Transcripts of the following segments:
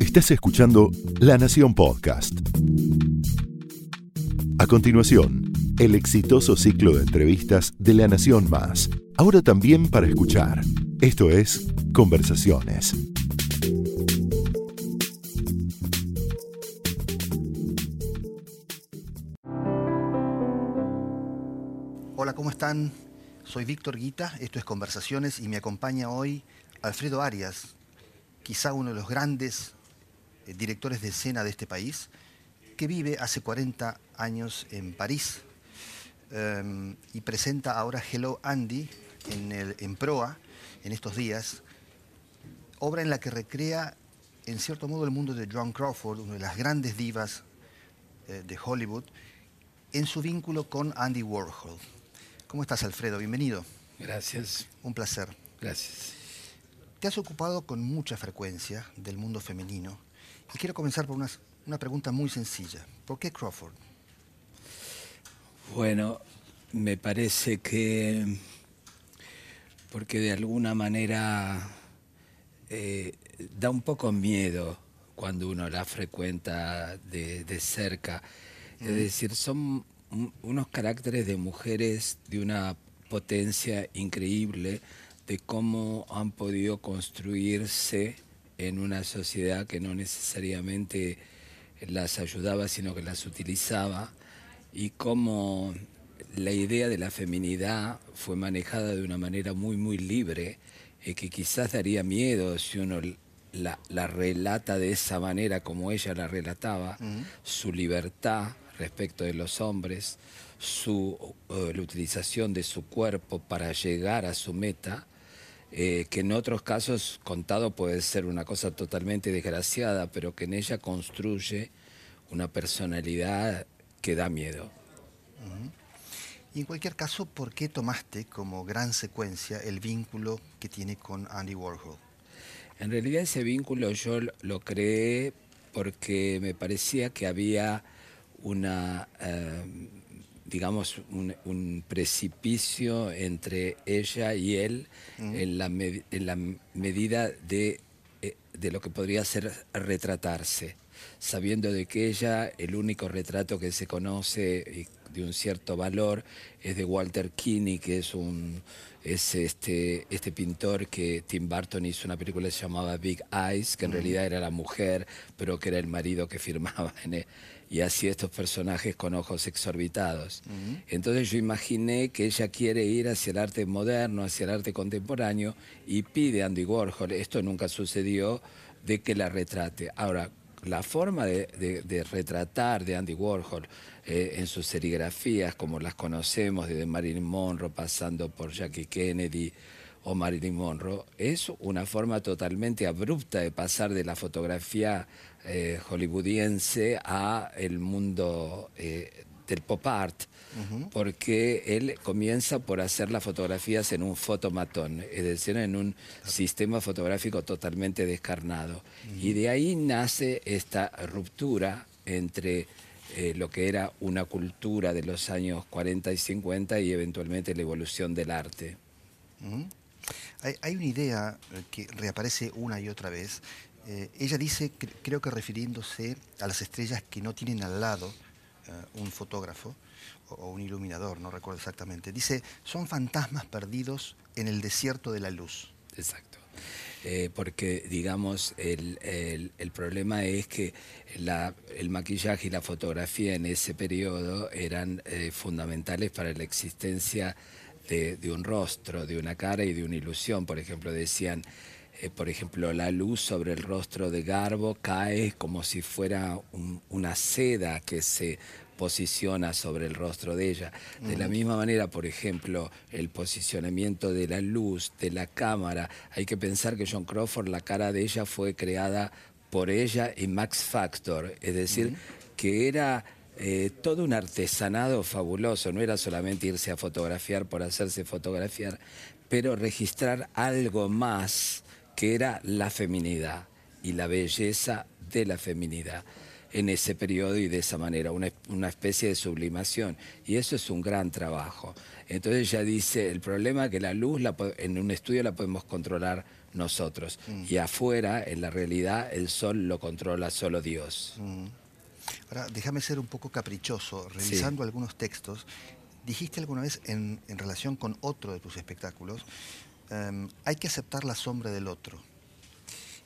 Estás escuchando La Nación Podcast. A continuación, el exitoso ciclo de entrevistas de La Nación Más, ahora también para escuchar. Esto es Conversaciones. Hola, ¿cómo están? Soy Víctor Guita, esto es Conversaciones y me acompaña hoy Alfredo Arias, quizá uno de los grandes eh, directores de escena de este país, que vive hace 40 años en París em, y presenta ahora Hello Andy en, el, en Proa en estos días, obra en la que recrea en cierto modo el mundo de Joan Crawford, una de las grandes divas eh, de Hollywood, en su vínculo con Andy Warhol. ¿Cómo estás, Alfredo? Bienvenido. Gracias. Un placer. Gracias. Te has ocupado con mucha frecuencia del mundo femenino y quiero comenzar por una, una pregunta muy sencilla. ¿Por qué Crawford? Bueno, me parece que porque de alguna manera eh, da un poco miedo cuando uno la frecuenta de, de cerca. Es decir, son unos caracteres de mujeres de una potencia increíble, de cómo han podido construirse en una sociedad que no necesariamente las ayudaba, sino que las utilizaba, y cómo la idea de la feminidad fue manejada de una manera muy, muy libre, y que quizás daría miedo si uno la, la relata de esa manera como ella la relataba, su libertad respecto de los hombres, su, eh, la utilización de su cuerpo para llegar a su meta, eh, que en otros casos contado puede ser una cosa totalmente desgraciada, pero que en ella construye una personalidad que da miedo. Y en cualquier caso, ¿por qué tomaste como gran secuencia el vínculo que tiene con Andy Warhol? En realidad ese vínculo yo lo creé porque me parecía que había una, eh, digamos, un, un, precipicio entre ella y él en, la en, la medida de, eh, de lo que podría ser retratarse, sabiendo de que ella, el único retrato que se conoce de un cierto valor es de Walter Kinney, que es un es este, este pintor que Tim Burton hizo una película que se llamaba Big Eyes, que en realidad era la mujer, pero que era el marido que firmaba en él y así estos personajes con ojos exorbitados. Entonces yo imaginé que ella quiere ir hacia el arte moderno, hacia el arte contemporáneo y pide a Andy Warhol, esto nunca sucedió, de que la retrate. Ahora, la forma de, retratar de Andy Warhol eh, en sus serigrafías, como las conocemos, desde Marilyn Monroe pasando por Jackie Kennedy, o Marilyn Monroe, es una forma totalmente abrupta de pasar de la fotografía eh, hollywoodiense a el mundo eh, del pop art, porque él comienza por hacer las fotografías en un fotomatón, es decir, en un sistema fotográfico totalmente descarnado. Y de ahí nace esta ruptura entre eh, lo que era una cultura de los años 40 y 50 y eventualmente la evolución del arte. Hay, una idea eh, que reaparece una y otra vez. Eh, ella dice, creo que refiriéndose a las estrellas que no tienen al lado eh, un fotógrafo o, un iluminador, no recuerdo exactamente. Dice, son fantasmas perdidos en el desierto de la luz. Exacto. porque, digamos, el, problema es que el maquillaje y la fotografía en ese periodo eran fundamentales para la existencia de, un rostro, de una cara y de una ilusión. Por ejemplo, decían, eh, por ejemplo, la luz sobre el rostro de Garbo cae como si fuera una seda que se posiciona sobre el rostro de ella. De la misma manera, por ejemplo, el posicionamiento de la luz, de la cámara. Hay que pensar que John Crawford, la cara de ella fue creada por ella y Max Factor, es decir, que era eh, todo un artesanado fabuloso, no era solamente irse a fotografiar por hacerse fotografiar, pero registrar algo más que era la feminidad y la belleza de la feminidad. en ese periodo y de esa manera, una, una especie de sublimación. Y eso es un gran trabajo. Entonces ella dice, el problema es que la luz la, en un estudio la podemos controlar nosotros. Mm. Y afuera, en la realidad, el sol lo controla solo Dios. Mm. Ahora, déjame ser un poco caprichoso. Revisando algunos textos, dijiste alguna vez en, relación con otro de tus espectáculos, em, hay que aceptar la sombra del otro.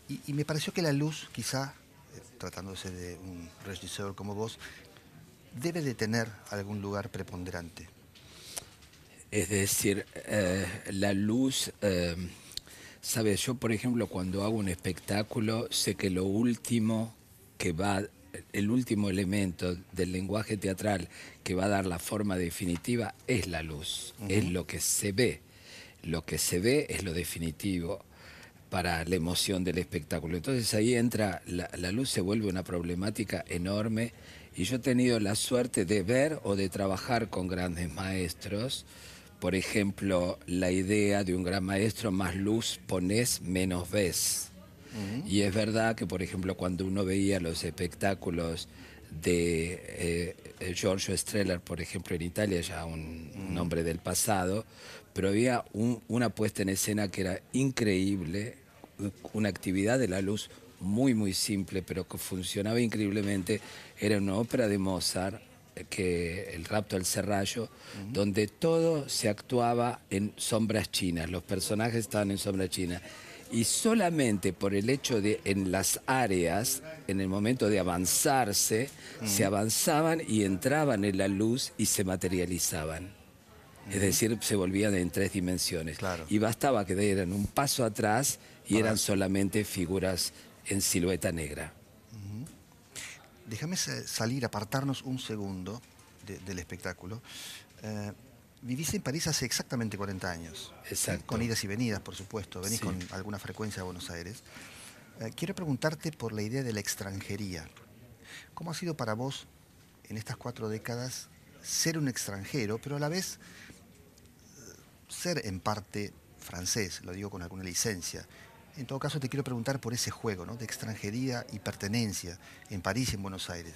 Y, me pareció que la luz, quizá, eh, tratándose de un regisseur como vos, debe de tener algún lugar preponderante. Es decir, eh, la luz, em, sabes, yo por ejemplo cuando hago un espectáculo sé que lo último que va el último elemento del lenguaje teatral que va a dar la forma definitiva es la luz, es lo que se ve. Lo que se ve es lo definitivo para la emoción del espectáculo. Entonces ahí entra, la, la, luz se vuelve una problemática enorme y yo he tenido la suerte de ver o de trabajar con grandes maestros. Por ejemplo, la idea de un gran maestro, más luz pones, menos ves. Y es verdad que, por ejemplo, cuando uno veía los espectáculos de eh, Giorgio Streller, por ejemplo, en Italia, ya un, hombre del pasado, pero había una puesta en escena que era increíble, una actividad de la luz muy, muy simple, pero que funcionaba increíblemente. Era una ópera de Mozart, que el rapto al serrallo, donde todo se actuaba en sombras chinas, los personajes estaban en sombras chinas y solamente por el hecho de en las áreas, en el momento de avanzarse, se avanzaban y entraban en la luz y se materializaban. Es decir, se volvían en tres dimensiones. Y bastaba que dieran un paso atrás y eran solamente figuras en silueta negra. Déjame salir, apartarnos un segundo del espectáculo. Eh, Vivís en París hace exactamente 40 años. Exacto. Con idas y venidas, por supuesto. Venís con alguna frecuencia a Buenos Aires. Eh, quiero preguntarte por la idea de la extranjería. ¿Cómo ha sido para vos en estas cuatro décadas ser un extranjero, pero a la vez eh, ser en parte francés? Lo digo con alguna licencia. En todo caso, te quiero preguntar por ese juego ¿no? de extranjería y pertenencia en París y en Buenos Aires.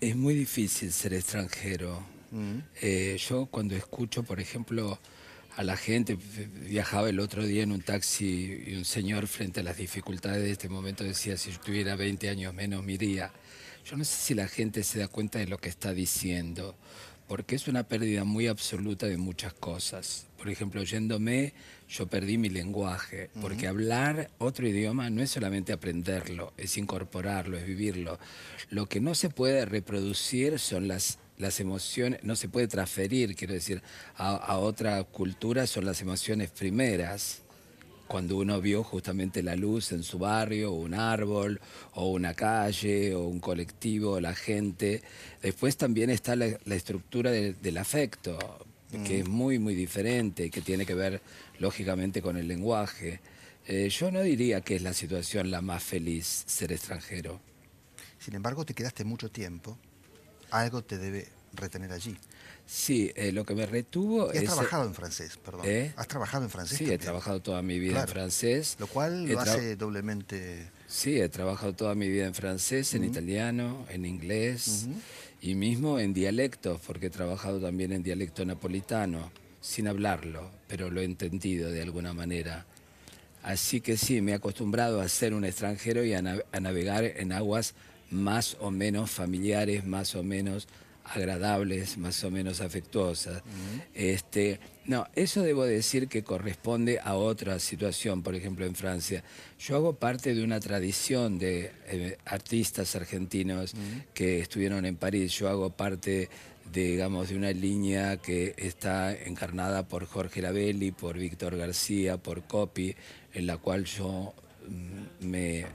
Es muy difícil ser extranjero eh, yo cuando escucho, por ejemplo, a la gente, viajaba el otro día en un taxi y un señor frente a las dificultades de este momento decía, si yo tuviera 20 años menos, me iría. Yo no sé si la gente se da cuenta de lo que está diciendo, porque es una pérdida muy absoluta de muchas cosas. Por ejemplo, oyéndome, yo perdí mi lenguaje, porque hablar otro idioma no es solamente aprenderlo, es incorporarlo, es vivirlo. Lo que no se puede reproducir son las las emociones, no se puede transferir, quiero decir, a, otra cultura son las emociones primeras. Cuando uno vio justamente la luz en su barrio, o un árbol, o una calle, o un colectivo, la gente. Después también está la, estructura del afecto, que es muy, muy diferente, que tiene que ver, lógicamente, con el lenguaje. Eh, yo no diría que es la situación la más feliz ser extranjero. Sin embargo, te quedaste mucho tiempo algo te debe retener allí. Sí, eh, lo que me retuvo y has trabajado en francés, perdón. ¿Eh? ¿Has trabajado en francés? Sí, he trabajado toda mi vida en francés. Lo cual lo hace doblemente... Sí, he trabajado toda mi vida en francés, en italiano, en inglés y mismo en dialectos, porque he trabajado también en dialecto napolitano, sin hablarlo, pero lo he entendido de alguna manera. Así que sí, me he acostumbrado a ser un extranjero y a navegar en aguas más o menos familiares, más o menos agradables, más o menos afectuosas. este, no, eso debo decir que corresponde a otra situación, por ejemplo en Francia. Yo hago parte de una tradición de eh, artistas argentinos que estuvieron en París. Yo hago parte, digamos, de una línea que está encarnada por Jorge Labelli, por Víctor García, por Copy, en la cual yo mm, me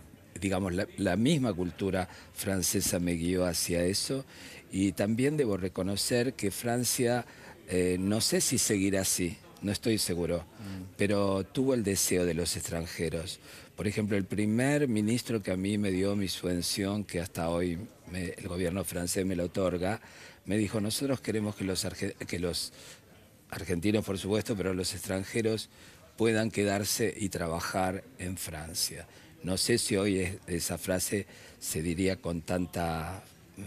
digamos, la, misma cultura francesa me guió hacia eso y también debo reconocer que Francia, eh, no sé si seguirá así, no estoy seguro, mm. pero tuvo el deseo de los extranjeros. Por ejemplo, el primer ministro que a mí me dio mi subvención, que hasta hoy el gobierno francés me lo otorga, me dijo, nosotros queremos que los, que los argentinos, por supuesto, pero los extranjeros puedan quedarse y trabajar en Francia. No sé si hoy esa frase se diría con tanta, eh,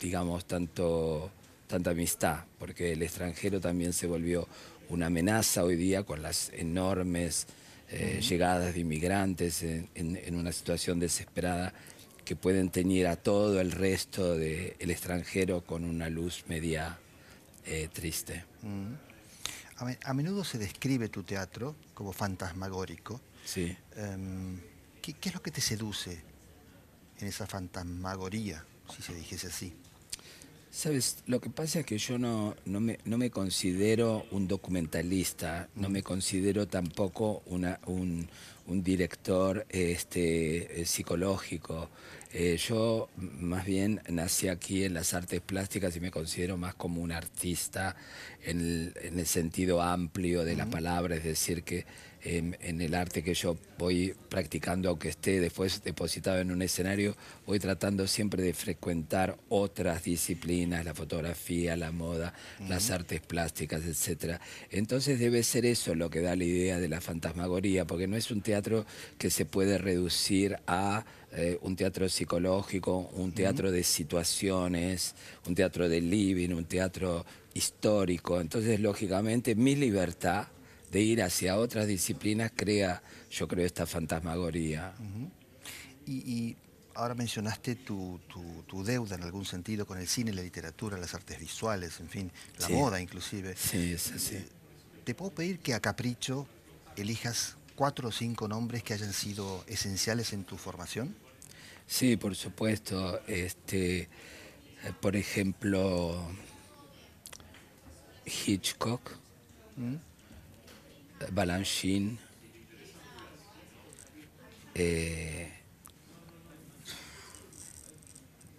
digamos, tanto, tanta amistad, porque el extranjero también se volvió una amenaza hoy día con las enormes eh, llegadas de inmigrantes en, una situación desesperada que pueden teñir a todo el resto del extranjero con una luz media eh, triste. A, menudo se describe tu teatro como fantasmagórico. Sí. Em, ¿qué, es lo que te seduce en esa fantasmagoría, si se dijese así? Sabes, lo que pasa es que yo no, no, me, no me considero un documentalista, no me considero tampoco una, un, un director este, eh, psicológico. Eh, yo más bien nací aquí en las artes plásticas y me considero más como un artista en el, sentido amplio de la palabra, es decir, que en, el arte que yo voy practicando, aunque esté después depositado en un escenario, voy tratando siempre de frecuentar otras disciplinas, la fotografía, la moda, las artes plásticas, etc. Entonces debe ser eso lo que da la idea de la fantasmagoría, porque no es un teatro que se puede reducir a eh, un teatro psicológico, un teatro de situaciones, un teatro de living, un teatro histórico. Entonces, lógicamente, mi libertad de ir hacia otras disciplinas crea, yo creo, esta fantasmagoría. y, ahora mencionaste tu, deuda en algún sentido con el cine, la literatura, las artes visuales, en fin, la moda inclusive. Sí, es así. Eh, ¿Te puedo pedir que a capricho elijas cuatro o cinco nombres que hayan sido esenciales en tu formación? Sí, por supuesto. Este, eh, por ejemplo, Hitchcock. ¿Mm? Balanchine, eh,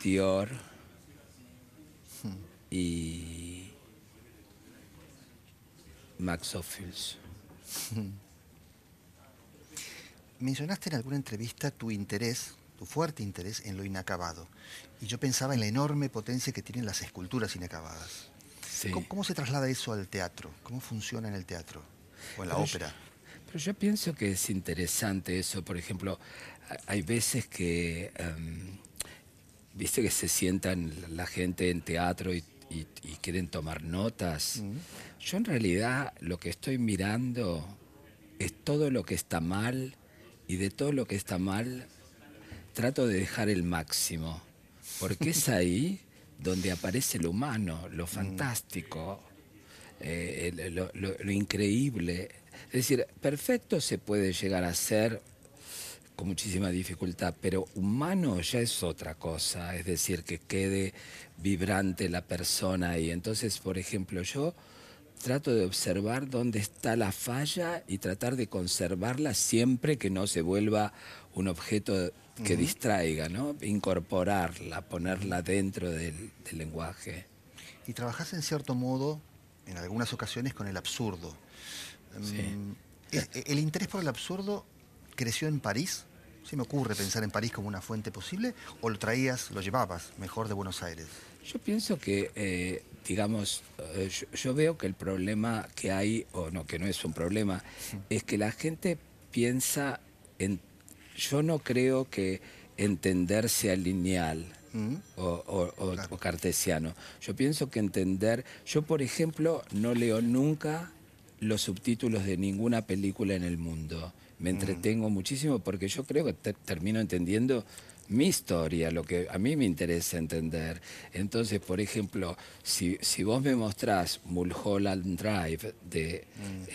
Dior y Max Ophuls. Mencionaste en alguna entrevista tu interés, tu fuerte interés en lo inacabado. Y yo pensaba en la enorme potencia que tienen las esculturas inacabadas. ¿Cómo, se traslada eso al teatro? ¿Cómo funciona en el teatro? O en la ópera. pero yo pienso que es interesante eso. Por ejemplo, hay veces que, em, viste que se sientan la gente en teatro y, quieren tomar notas. Yo en realidad lo que estoy mirando es todo lo que está mal y de todo lo que está mal trato de dejar el máximo. Porque es ahí donde aparece lo humano, lo fantástico, eh, lo, increíble. Es decir, perfecto se puede llegar a ser con muchísima dificultad, pero humano ya es otra cosa, es decir, que quede vibrante la persona y entonces, por ejemplo, yo trato de observar dónde está la falla y tratar de conservarla siempre que no se vuelva un objeto que distraiga, ¿no? Incorporarla, ponerla dentro del, del lenguaje. Y trabajas en cierto modo en algunas ocasiones con el absurdo. Mm, ¿El interés por el absurdo creció en París? ¿Se me ocurre pensar en París como una fuente posible? ¿O lo traías, lo llevabas mejor de Buenos Aires? Yo pienso que, eh, digamos, eh, yo, veo que el problema que hay, o no, que no es un problema, es que la gente piensa en... Yo no creo que entender sea lineal o, cartesiano. Yo pienso que entender, yo por ejemplo no leo nunca los subtítulos de ninguna película en el mundo. Me entretengo muchísimo porque yo creo que termino entendiendo mi historia, lo que a mí me interesa entender. Entonces, por ejemplo, si, si vos me mostrás Mulholland Drive de,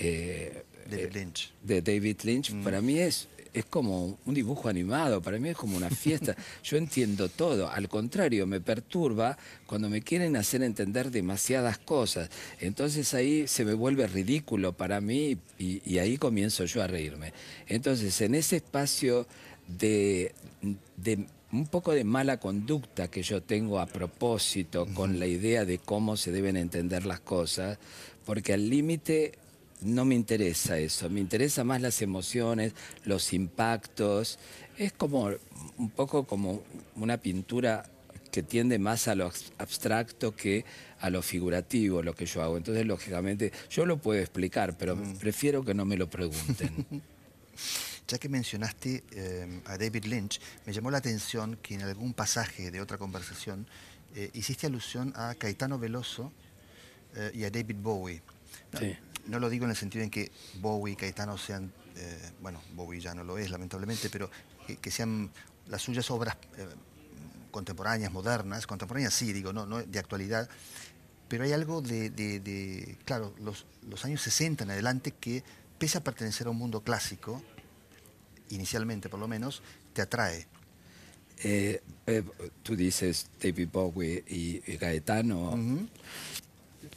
eh, David Lynch, de David Lynch para mí es es como un dibujo animado, para mí es como una fiesta. Yo entiendo todo, al contrario, me perturba cuando me quieren hacer entender demasiadas cosas. Entonces ahí se me vuelve ridículo para mí y, ahí comienzo yo a reírme. Entonces en ese espacio de, un poco de mala conducta que yo tengo a propósito con la idea de cómo se deben entender las cosas, porque al límite no me interesa eso, me interesa más las emociones, los impactos. Es como un poco como una pintura que tiende más a lo abstracto que a lo figurativo, lo que yo hago. Entonces, lógicamente, yo lo puedo explicar, pero mm. prefiero que no me lo pregunten. Ya que mencionaste eh, a David Lynch, me llamó la atención que en algún pasaje de otra conversación eh, hiciste alusión a Caetano Veloso eh, y a David Bowie. Sí. No lo digo en el sentido en que Bowie y Caetano sean, eh, bueno, Bowie ya no lo es lamentablemente, pero que, que sean las suyas obras eh, contemporáneas, modernas, contemporáneas sí, digo, no, no de actualidad, pero hay algo de, de- de, claro, los, los años 60 en adelante que, pese a pertenecer a un mundo clásico, inicialmente por lo menos, te atrae. Eh, eh, tú dices David Bowie y, y Gaetano.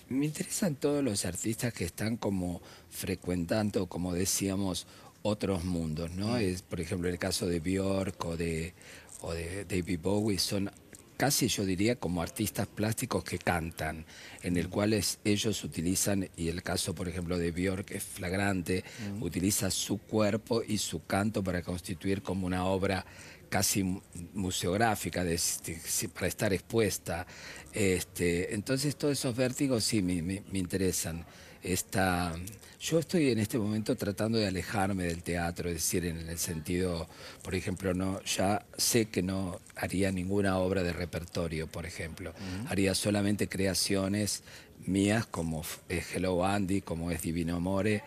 Me interesan todos los artistas que están como frecuentando, como decíamos, otros mundos, ¿no? Es, por ejemplo, el caso de Björk o de, o de David Bowie, son casi yo diría como artistas plásticos que cantan, en el cual es- ellos utilizan, y el caso, por ejemplo, de Björk es flagrante, utiliza su cuerpo y su canto para constituir como una obra casi mu- museográfica de, este, para estar expuesta. Este, entonces todos esos vértigos sí me, me- me interesan. Esta, yo estoy en este momento tratando de alejarme del teatro, es decir, en el sentido, por ejemplo, no, ya sé que no haría ninguna obra de repertorio, por ejemplo. Haría solamente creaciones mías como es Hello Andy, como es Divino Amore,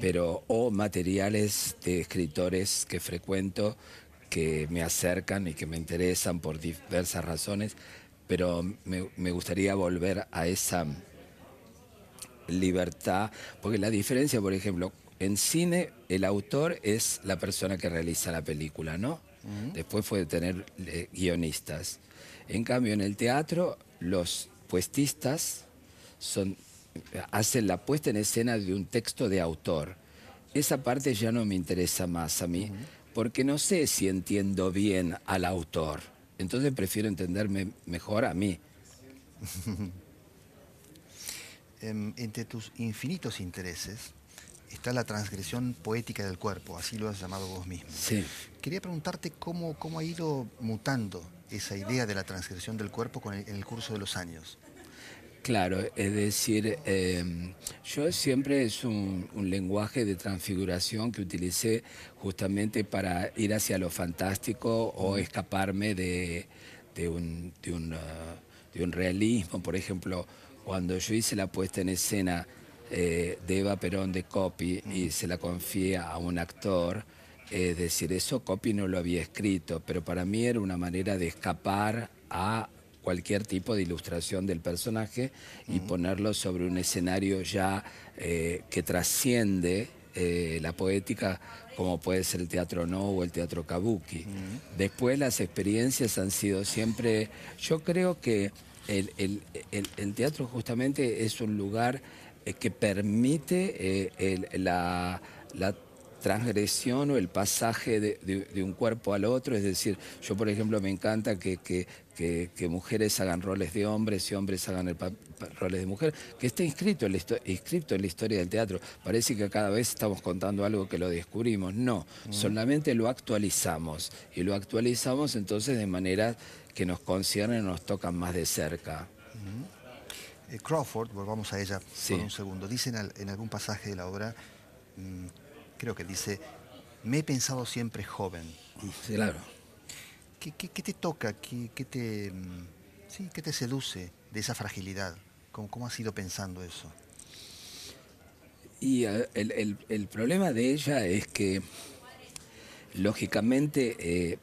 pero o materiales de escritores que frecuento que me acercan y que me interesan por diversas razones, pero me, me gustaría volver a esa libertad, porque la diferencia, por ejemplo, en cine el autor es la persona que realiza la película, ¿no? Después puede tener eh, guionistas. En cambio, en el teatro los puestistas son, hacen la puesta en escena de un texto de autor. Esa parte ya no me interesa más a mí, porque no sé si entiendo bien al autor. Entonces prefiero entenderme mejor a mí. Em, entre tus infinitos intereses está la transgresión poética del cuerpo, así lo has llamado vos mismo. Sí. Quería preguntarte cómo, cómo ha ido mutando esa idea de la transgresión del cuerpo con el- en el curso de los años. Claro, es decir, eh, yo siempre es un, un lenguaje de transfiguración que utilicé justamente para ir hacia lo fantástico o escaparme de, de un, de, un, ah, de un realismo. Por ejemplo, cuando yo hice la puesta en escena eh, de Eva Perón de Copy y se la confié a un actor, es decir, eso Copy no lo había escrito, pero para mí era una manera de escapar a cualquier tipo de ilustración del personaje y ponerlo sobre un escenario ya eh, que trasciende eh, la poética como puede ser el teatro no o el teatro kabuki. Después las experiencias han sido siempre, yo creo que el, el- el- el teatro justamente es un lugar eh, que permite la transgresión o el pasaje de, de- de un cuerpo al otro. Es decir, yo por ejemplo me encanta que, que- que- que mujeres hagan roles de hombres y hombres hagan el pa- pa- roles de mujer, que esté inscrito en, la inscrito en la historia del teatro. Parece que cada vez estamos contando algo que lo descubrimos. No, solamente lo actualizamos. Y lo actualizamos entonces de manera que nos conciernen, nos tocan más de cerca. Eh, Crawford, volvamos a ella Sí. por un segundo, dice en, al- en algún pasaje de la obra, mm, creo que dice, me he pensado siempre joven. Sí, claro. ¿Qué, qué- qué te toca? ¿Qué, qué te, mm, sí, qué te seduce de esa fragilidad? ¿Cómo, cómo has ido pensando eso? Y el, el- el problema de ella es que, lógicamente, eh,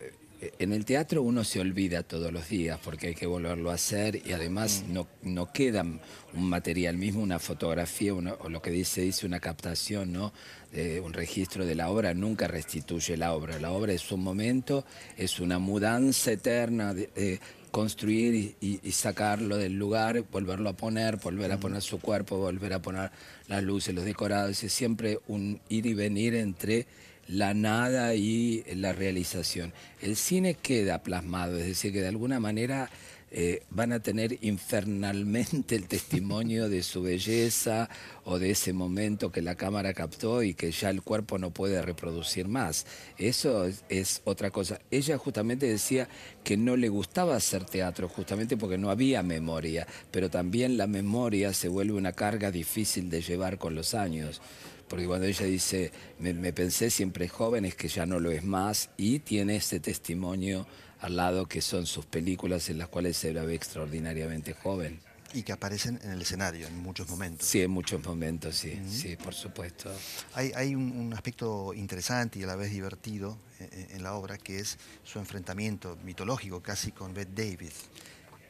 en el teatro uno se olvida todos los días porque hay que volverlo a hacer y además no, no queda un material mismo, una fotografía o lo que dice, dice una captación, ¿no? Eh, un registro de la obra nunca restituye la obra. La obra es un momento, es una mudanza eterna. de- eh, construir y, y- y sacarlo del lugar, volverlo a poner, volver a poner su cuerpo, volver a poner las luces, los decorados. Es siempre un ir y venir entre la nada y la realización. El cine queda plasmado, es decir, que de alguna manera eh, van a tener infernalmente el testimonio de su belleza o de ese momento que la cámara captó y que ya el cuerpo no puede reproducir más. Eso es, es otra cosa. Ella justamente decía que no le gustaba hacer teatro, justamente porque no había memoria, pero también la memoria se vuelve una carga difícil de llevar con los años porque cuando ella dice, me, me pensé siempre joven, es que ya no lo es más, y tiene ese testimonio al lado que son sus películas en las cuales se la ve extraordinariamente joven. Y que aparecen en el escenario en muchos momentos. Sí, en muchos momentos, sí, sí, por supuesto. Hay, hay un, un aspecto interesante y a la vez divertido en, en la obra, que es su enfrentamiento mitológico casi con Bette Davis.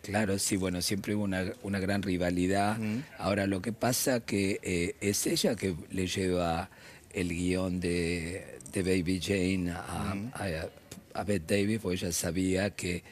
Claro, sí, bueno, siempre hubo una, una gran rivalidad. Ahora, lo que pasa que eh, es ella que le lleva el guion de, de Baby Jane a, a, a Bette Davis, porque ella sabía que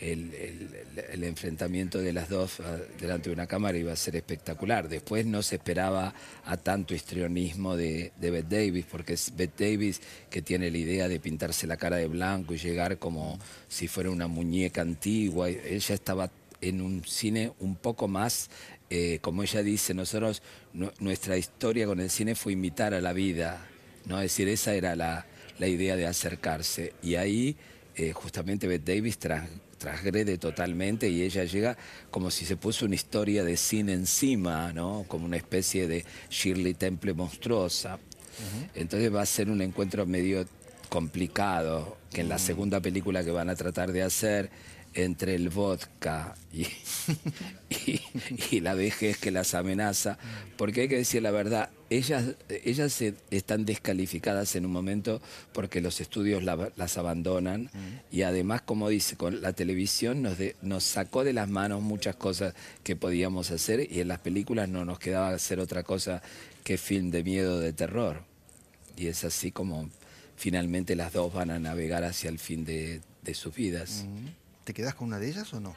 el, el- el enfrentamiento de las dos ah, delante de una cámara iba a ser espectacular. Después no se esperaba a tanto histrionismo de, de Bette Davis, porque es Bette Davis que tiene la idea de pintarse la cara de blanco y llegar como si fuera una muñeca antigua. Ella estaba en un cine un poco más, eh, como ella dice, nosotros, nu- nuestra historia con el cine fue imitar a la vida, ¿no? Es decir, esa era la, la idea de acercarse. Y ahí eh, justamente Bette Davis tras- transgrede totalmente y ella llega como si se puso una historia de cine encima, ¿no? Como una especie de Shirley Temple monstruosa. Entonces va a ser un encuentro medio complicado, que en la segunda película que van a tratar de hacer entre el vodka y, la vejez que las amenaza, porque hay que decir la verdad, ellas, ellas se- están descalificadas en un momento porque los estudios la- las abandonan y además, como dice, con la televisión nos, de- nos sacó de las manos muchas cosas que podíamos hacer y en las películas no nos quedaba hacer otra cosa que film de miedo, de terror. Y es así como finalmente las dos van a navegar hacia el fin de sus vidas. ¿Te quedás con una de ellas o no?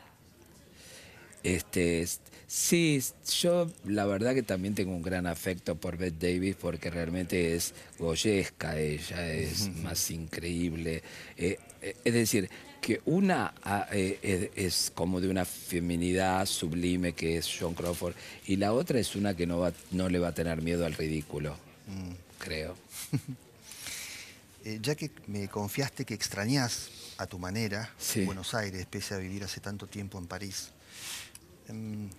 Este, es- sí, yo la verdad que también tengo un gran afecto por Bette Davis porque realmente es goyesca ella, es más increíble. Eh, eh, es decir, que una ah, eh, es, como de una feminidad sublime que es John Crawford y la otra es una que no, va, no le va a tener miedo al ridículo, creo. Eh, ya que me confiaste que extrañás a tu manera Sí. Buenos Aires, pese a vivir hace tanto tiempo en París, em,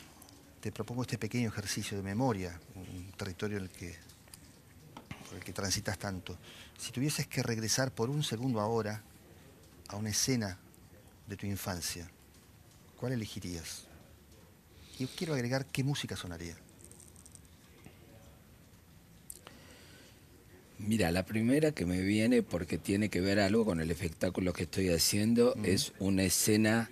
te propongo este pequeño ejercicio de memoria, un territorio en el que, por el que transitas tanto. Si tuvieses que regresar por un segundo ahora a una escena de tu infancia, ¿cuál elegirías? Y quiero agregar qué música sonaría. Mira, la primera que me viene, porque tiene que ver algo con el espectáculo que estoy haciendo, es una escena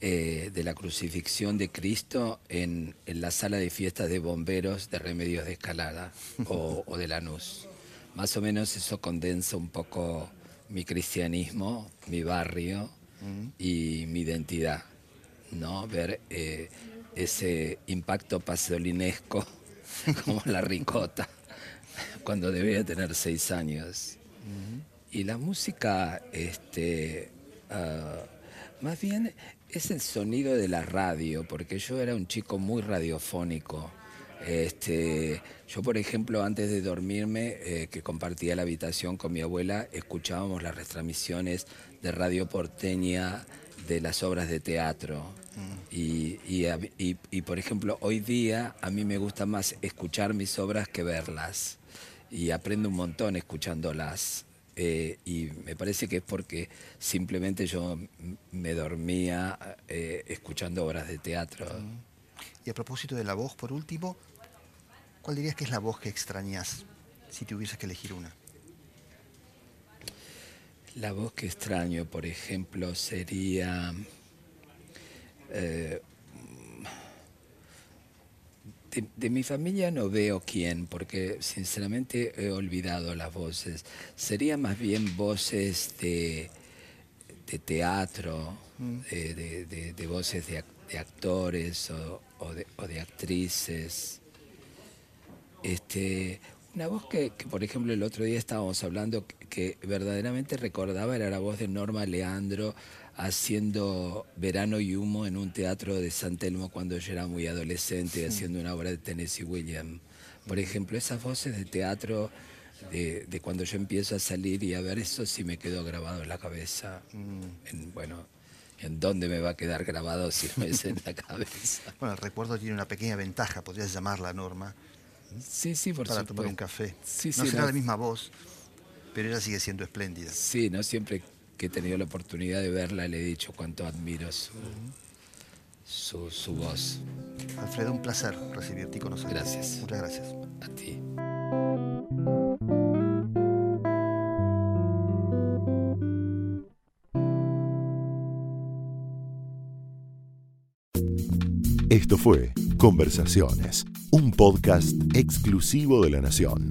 eh, de la crucifixión de Cristo en, en la sala de fiestas de bomberos de Remedios de Escalada o, o de Lanús. Más o menos eso condensa un poco mi cristianismo, mi barrio y mi identidad, ¿no? Ver eh, ese impacto pasolinesco como la ricota cuando debía tener seis años. Y la música, este, ah, más bien es el sonido de la radio, porque yo era un chico muy radiofónico. Este, yo, por ejemplo, antes de dormirme, eh, que compartía la habitación con mi abuela, escuchábamos las retransmisiones de Radio Porteña de las obras de teatro. Y, y, mí- y- y, por ejemplo, hoy día a mí me gusta más escuchar mis obras que verlas. Y aprendo un montón escuchándolas. Eh, y me parece que es porque simplemente yo me dormía eh, escuchando obras de teatro. Y a propósito de la voz, por último, ¿cuál dirías que es la voz que extrañas si tuvieses que elegir una? La voz que extraño, por ejemplo, sería... eh, de, de mi familia no veo quién, porque sinceramente he olvidado las voces. Sería más bien voces de, de teatro, de, de- de- voces de, ac- de actores o, o de, o de actrices. Este, una voz que, que, por ejemplo, el otro día estábamos hablando que, que verdaderamente recordaba era la voz de Norma Leandro haciendo Verano y Humo en un teatro de San Telmo cuando yo era muy adolescente, haciendo una obra de Tennessee Williams. Por ejemplo, esas voces de teatro de, de cuando yo empiezo a salir y a ver eso sí me quedó grabado en la cabeza. En, bueno, ¿en dónde me va a quedar grabado si no es en la cabeza? Bueno, el recuerdo tiene una pequeña ventaja, podrías llamarla Norma, Sí, sí, por para supuesto. tomar un café. Sí, no sí, será no. la misma voz, pero ella sigue siendo espléndida. Sí, no siempre que he tenido la oportunidad de verla le he dicho cuánto admiro su, su, su voz. Alfredo, un placer recibirte y conocerte. Gracias. Muchas gracias. A ti. Esto fue Conversaciones, un podcast exclusivo de La Nación.